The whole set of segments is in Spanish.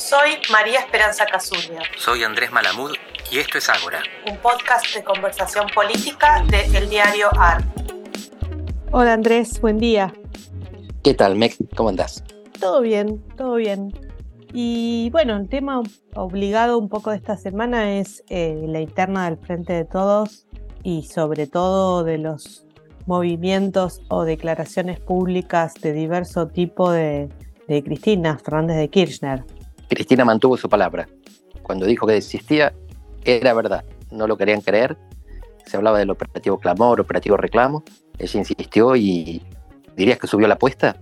Soy María Esperanza Casuria. Soy Andrés Malamud y esto es Ágora. Un podcast de conversación política de El Diario AR. Hola Andrés, buen día. ¿Qué tal, Mex? ¿Cómo andás? Todo bien, todo bien. Y bueno, el tema obligado un poco de esta semana es eh, la interna del Frente de Todos y sobre todo de los movimientos o declaraciones públicas de diverso tipo de, de Cristina Fernández de Kirchner. Cristina mantuvo su palabra. Cuando dijo que desistía, era verdad. No lo querían creer. Se hablaba del operativo clamor, operativo reclamo. Ella insistió y dirías que subió la apuesta.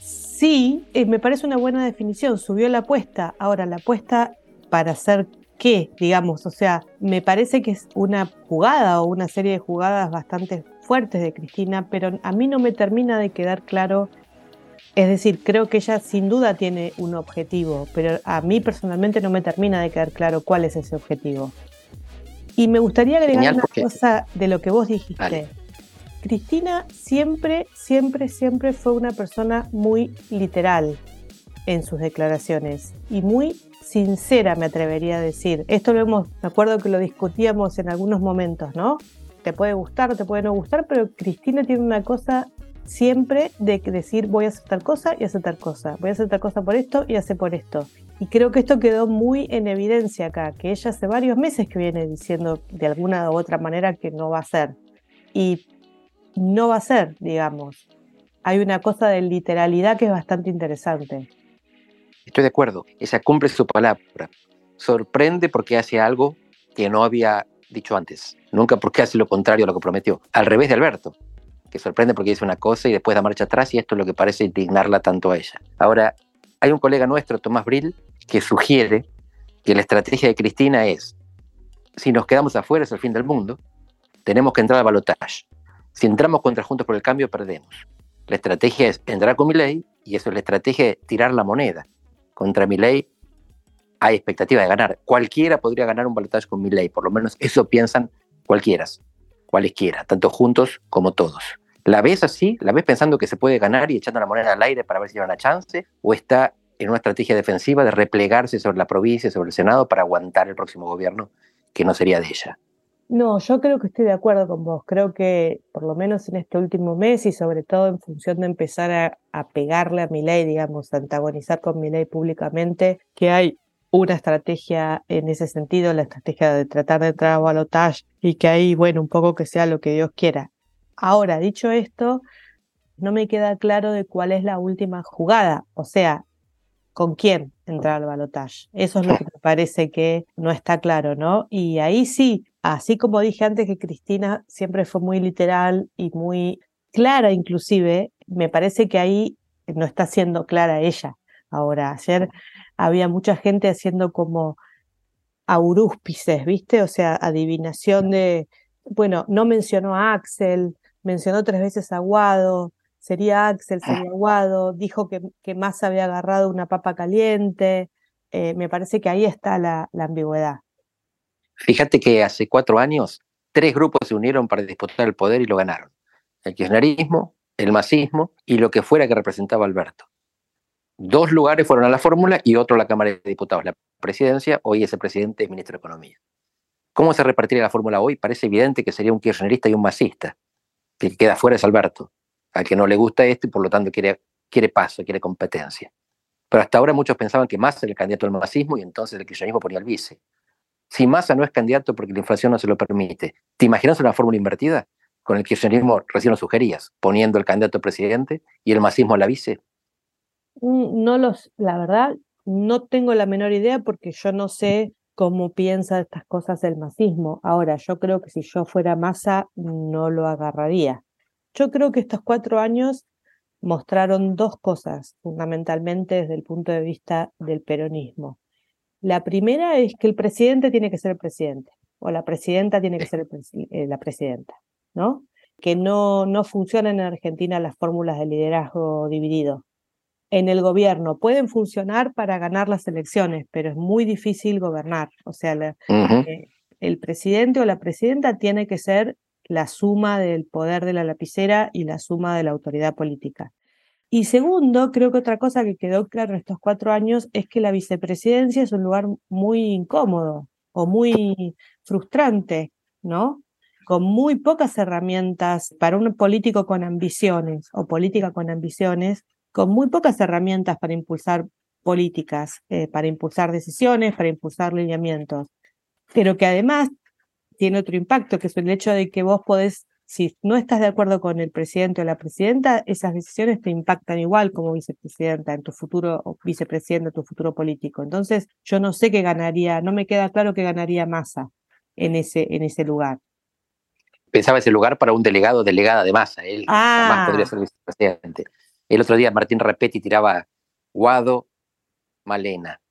Sí, eh, me parece una buena definición. Subió la apuesta. Ahora, la apuesta para hacer qué, digamos. O sea, me parece que es una jugada o una serie de jugadas bastante fuertes de Cristina, pero a mí no me termina de quedar claro es decir, creo que ella sin duda tiene un objetivo, pero a mí personalmente no me termina de quedar claro cuál es ese objetivo. Y me gustaría agregar una cosa de lo que vos dijiste. Cristina siempre, siempre, siempre fue una persona muy literal en sus declaraciones y muy sincera, me atrevería a decir. Esto lo hemos, me acuerdo que lo discutíamos en algunos momentos, ¿no? Te puede gustar, te puede no gustar, pero Cristina tiene una cosa siempre de decir voy a hacer tal cosa y hacer tal cosa, voy a hacer tal cosa por esto y hacer por esto. Y creo que esto quedó muy en evidencia acá, que ella hace varios meses que viene diciendo de alguna u otra manera que no va a ser. Y no va a ser, digamos. Hay una cosa de literalidad que es bastante interesante. Estoy de acuerdo, ella cumple su palabra. Sorprende porque hace algo que no había dicho antes. Nunca porque hace lo contrario a lo que prometió. Al revés de Alberto que sorprende porque dice una cosa y después da marcha atrás y esto es lo que parece indignarla tanto a ella. Ahora, hay un colega nuestro, Tomás Brill, que sugiere que la estrategia de Cristina es, si nos quedamos afuera es el fin del mundo, tenemos que entrar al balotaje. Si entramos contra Juntos por el Cambio, perdemos. La estrategia es entrar con mi ley y eso es la estrategia de tirar la moneda. Contra mi ley hay expectativa de ganar. Cualquiera podría ganar un balotaje con mi ley, por lo menos eso piensan cualquiera, cualesquiera, tanto juntos como todos. ¿La ves así? ¿La ves pensando que se puede ganar y echando la moneda al aire para ver si hay una chance? ¿O está en una estrategia defensiva de replegarse sobre la provincia, sobre el Senado, para aguantar el próximo gobierno que no sería de ella? No, yo creo que estoy de acuerdo con vos. Creo que por lo menos en este último mes y sobre todo en función de empezar a, pegarle a mi ley, digamos, antagonizar con mi ley públicamente, que hay una estrategia en ese sentido, la estrategia de tratar de entrar a balotage y que ahí, bueno, un poco que sea lo que Dios quiera. Ahora, dicho esto, no me queda claro de cuál es la última jugada, o sea, con quién entrar al balotaje. Eso es lo que me parece que no está claro, ¿no? Y ahí sí, así como dije antes que Cristina siempre fue muy literal y muy clara inclusive, me parece que ahí no está siendo clara ella. Ahora, ayer había mucha gente haciendo como aurúspices, ¿viste? O sea, adivinación de, bueno, no mencionó a Axel, mencionó tres veces a Guado, sería Axel, sería Guado, dijo que, que más había agarrado una papa caliente. Eh, me parece que ahí está la, la ambigüedad. Fíjate que hace cuatro años tres grupos se unieron para disputar el poder y lo ganaron. El kirchnerismo, el masismo y lo que fuera que representaba Alberto. Dos lugares fueron a la fórmula y otro a la Cámara de Diputados. La presidencia, hoy es el presidente y ministro de Economía. ¿Cómo se repartiría la fórmula hoy? Parece evidente que sería un kirchnerista y un masista que queda fuera es Alberto, al que no le gusta esto y por lo tanto quiere, quiere paso, quiere competencia. Pero hasta ahora muchos pensaban que Massa era el candidato al masismo y entonces el kirchnerismo ponía el vice. Si Massa no es candidato porque la inflación no se lo permite, ¿te imaginas una fórmula invertida? Con el kirchnerismo recién lo sugerías, poniendo el candidato presidente y el masismo a la vice. Mm, no los, la verdad, no tengo la menor idea porque yo no sé cómo piensa estas cosas el masismo. Ahora, yo creo que si yo fuera masa, no lo agarraría. Yo creo que estos cuatro años mostraron dos cosas, fundamentalmente desde el punto de vista del peronismo. La primera es que el presidente tiene que ser el presidente, o la presidenta tiene que ser eh, la presidenta, ¿no? Que no, no funcionan en Argentina las fórmulas de liderazgo dividido en el gobierno pueden funcionar para ganar las elecciones, pero es muy difícil gobernar. O sea, eh, el presidente o la presidenta tiene que ser la suma del poder de la lapicera y la suma de la autoridad política. Y segundo, creo que otra cosa que quedó claro en estos cuatro años es que la vicepresidencia es un lugar muy incómodo o muy frustrante, ¿no? Con muy pocas herramientas para un político con ambiciones o política con ambiciones, con muy pocas herramientas para impulsar políticas, eh, para impulsar decisiones, para impulsar lineamientos, pero que además tiene otro impacto, que es el hecho de que vos podés si no estás de acuerdo con el presidente o la presidenta, esas decisiones te impactan igual como vicepresidenta en tu futuro o vicepresidente, tu futuro político. Entonces, yo no sé qué ganaría, no me queda claro qué ganaría Massa en ese, en ese lugar. Pensaba ese lugar para un delegado delegada de Massa. Él ah. podría ser vicepresidente. El otro día Martín Rapetti tiraba Guado, Malena.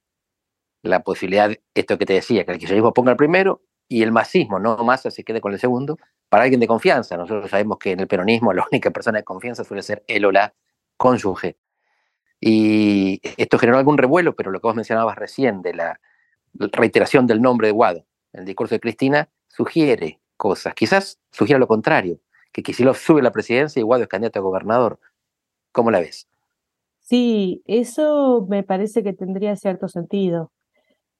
La posibilidad, esto que te decía, que el kirchnerismo ponga el primero y el masismo, no Massa se quede con el segundo, para alguien de confianza. Nosotros sabemos que en el peronismo la única persona de confianza suele ser él o la cónyuge. Y esto generó algún revuelo, pero lo que vos mencionabas recién de la reiteración del nombre de Guado, el discurso de Cristina, sugiere cosas. Quizás sugiera lo contrario, que Kicillof sube a la presidencia y Guado es candidato a gobernador. ¿Cómo la ves? Sí, eso me parece que tendría cierto sentido.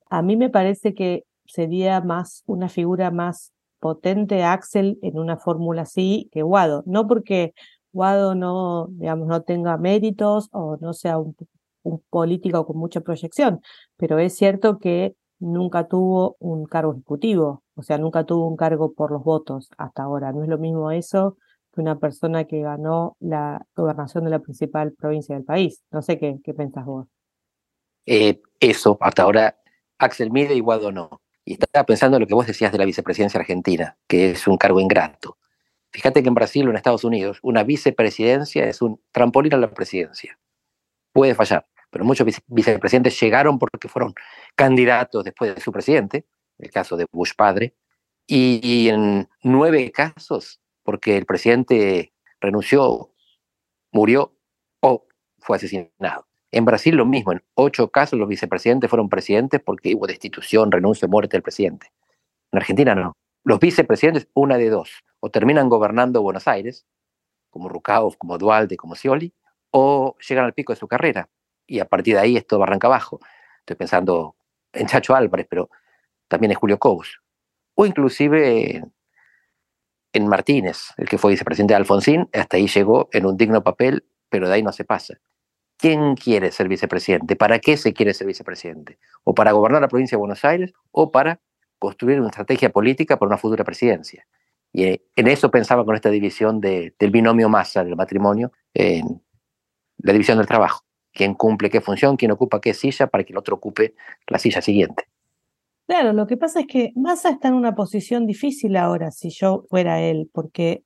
A mí me parece que sería más una figura más potente Axel en una fórmula así que Guado. No porque Guado no, digamos, no tenga méritos o no sea un, político con mucha proyección, pero es cierto que nunca tuvo un cargo ejecutivo, o sea, nunca tuvo un cargo por los votos hasta ahora. No es lo mismo eso que una persona que ganó la gobernación de la principal provincia del país. No sé qué, qué pensás vos. Eh, eso, hasta ahora Axel mide y Guado no. Y estaba pensando en lo que vos decías de la vicepresidencia argentina, que es un cargo ingrato. Fíjate que en Brasil o en Estados Unidos una vicepresidencia es un trampolín a la presidencia. Puede fallar, pero muchos vicepresidentes llegaron porque fueron candidatos después de su presidente, el caso de Bush padre, y en nueve casos porque el presidente renunció, murió o fue asesinado. En Brasil lo mismo, en ocho casos los vicepresidentes fueron presidentes porque hubo destitución, renuncia, muerte del presidente. En Argentina no. Los vicepresidentes, una de dos, o terminan gobernando Buenos Aires, como Rucauf, como Dualde, como Scioli, o llegan al pico de su carrera y a partir de ahí esto arranca abajo. Estoy pensando en Chacho Álvarez, pero también en Julio Cobos, o inclusive en Martínez, el que fue vicepresidente de Alfonsín, hasta ahí llegó en un digno papel, pero de ahí no se pasa. ¿Quién quiere ser vicepresidente? ¿Para qué se quiere ser vicepresidente? ¿O para gobernar la provincia de Buenos Aires o para construir una estrategia política para una futura presidencia? Y eh, en eso pensaba con esta división del binomio masa del matrimonio, en la división del trabajo. ¿Quién cumple qué función? ¿Quién ocupa qué silla para que el otro ocupe la silla siguiente? Claro, lo que pasa es que Massa está en una posición difícil ahora, si yo fuera él, porque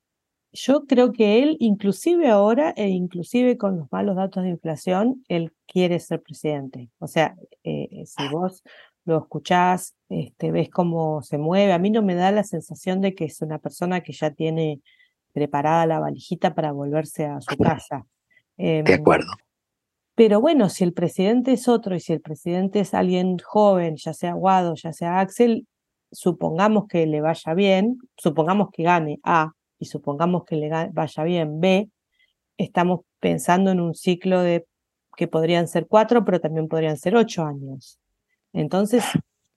yo creo que él, inclusive ahora, e inclusive con los malos datos de inflación, él quiere ser presidente. O sea, eh, eh, si vos lo escuchás, este, ves cómo se mueve, a mí no me da la sensación de que es una persona que ya tiene preparada la valijita para volverse a su casa. de em, acuerdo. Pero bueno, si el presidente es otro y si el presidente es alguien joven, ya sea Guado, ya sea Axel, supongamos que le vaya bien, supongamos que gane A, y supongamos que le vaya bien B, estamos pensando en un ciclo de que podrían ser cuatro, pero también podrían ser ocho años. Entonces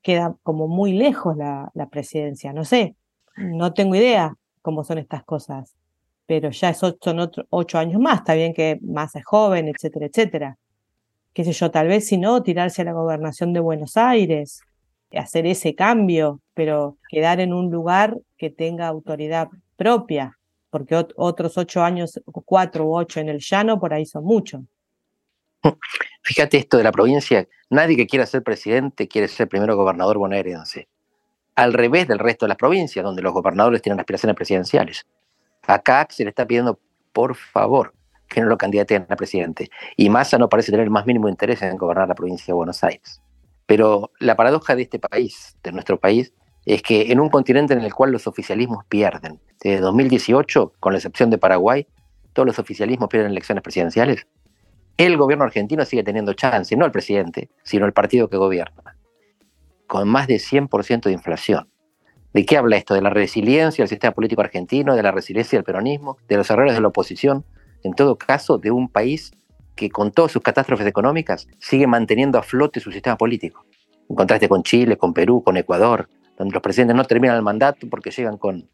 queda como muy lejos la, presidencia. No sé, no tengo idea cómo son estas cosas, pero ya son ocho años más. Está bien que más es joven, etcétera, etcétera. Qué sé yo, tal vez si no, tirarse a la gobernación de Buenos Aires, hacer ese cambio, pero quedar en un lugar que tenga autoridad propia, porque otros ocho años, cuatro u ocho en el llano, por ahí son muchos. Fíjate esto de la provincia, nadie que quiera ser presidente quiere ser primero gobernador bonaerense. Al revés del resto de las provincias, donde los gobernadores tienen aspiraciones presidenciales. Acá se le está pidiendo, por favor, que no lo candidaten a presidente. Y Massa no parece tener el más mínimo interés en gobernar la provincia de Buenos Aires. Pero la paradoja de este país, de nuestro país, es que en un continente en el cual los oficialismos pierden, desde 2018, con la excepción de Paraguay, todos los oficialismos pierden elecciones presidenciales, el gobierno argentino sigue teniendo chance, no el presidente, sino el partido que gobierna, con más de 100% de inflación. ¿De qué habla esto? ¿De la resiliencia del sistema político argentino, de la resiliencia del peronismo, de los errores de la oposición? En todo caso, de un país que con todas sus catástrofes económicas sigue manteniendo a flote su sistema político. En contraste con Chile, con Perú, con Ecuador, donde los presidentes no terminan el mandato porque llegan con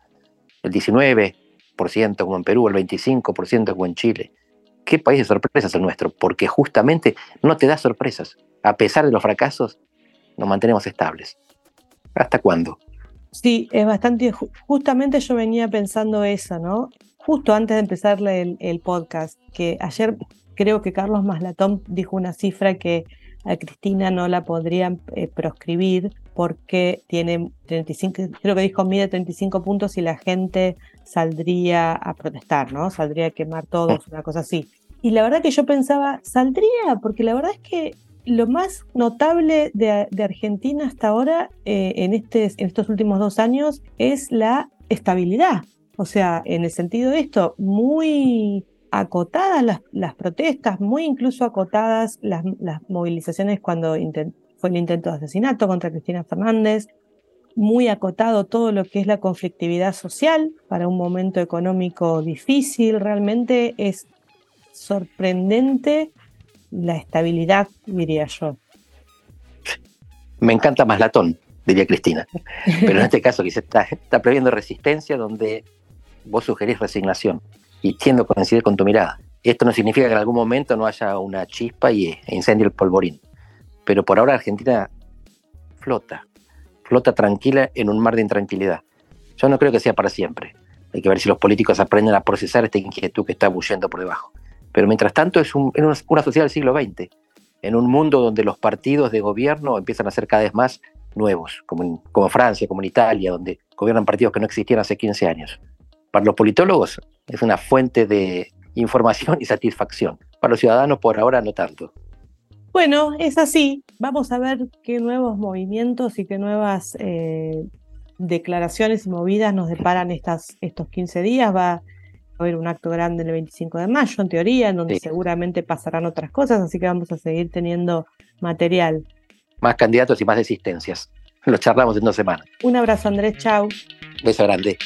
el 19% como en Perú, el 25% como en Chile. ¿Qué país de sorpresas es el nuestro? Porque justamente no te da sorpresas. A pesar de los fracasos, nos mantenemos estables. ¿Hasta cuándo? Sí, es bastante. Justamente yo venía pensando eso, ¿no? Justo antes de empezar el, el podcast, que ayer creo que Carlos Maslatón dijo una cifra que a Cristina no la podrían eh, proscribir porque tiene 35, creo que dijo mide 35 puntos y la gente saldría a protestar, ¿no? Saldría a quemar todos, una cosa así. Y la verdad que yo pensaba, saldría, porque la verdad es que lo más notable de, Argentina hasta ahora, eh, este, en estos últimos dos años, es la estabilidad. O sea, en el sentido de esto, muy acotadas las, protestas, muy incluso acotadas las, movilizaciones cuando fue el intento de asesinato contra Cristina Fernández, muy acotado todo lo que es la conflictividad social para un momento económico difícil. Realmente es sorprendente la estabilidad, diría yo. Me encanta más latón, diría Cristina. Pero en este caso se está, está previendo resistencia donde vos sugerís resignación y tiendo a coincidir con tu mirada. Esto no significa que en algún momento no haya una chispa y e incendie el polvorín. Pero por ahora Argentina flota, flota tranquila en un mar de intranquilidad. Yo no creo que sea para siempre. Hay que ver si los políticos aprenden a procesar esta inquietud que está bullendo por debajo. Pero mientras tanto es una, sociedad del siglo XX, en un mundo donde los partidos de gobierno empiezan a ser cada vez más nuevos, como en, Francia, como en Italia, donde gobiernan partidos que no existían hace 15 años. Para los politólogos es una fuente de información y satisfacción. Para los ciudadanos por ahora no tanto. Bueno, es así. Vamos a ver qué nuevos movimientos y qué nuevas eh, declaraciones y movidas nos deparan estos 15 días. Haber un acto grande el 25 de mayo, en teoría, en donde seguramente pasarán otras cosas, así que vamos a seguir teniendo material. Más candidatos y más desistencias. Lo charlamos en dos semanas. Un abrazo, Andrés. Chau. Beso grande.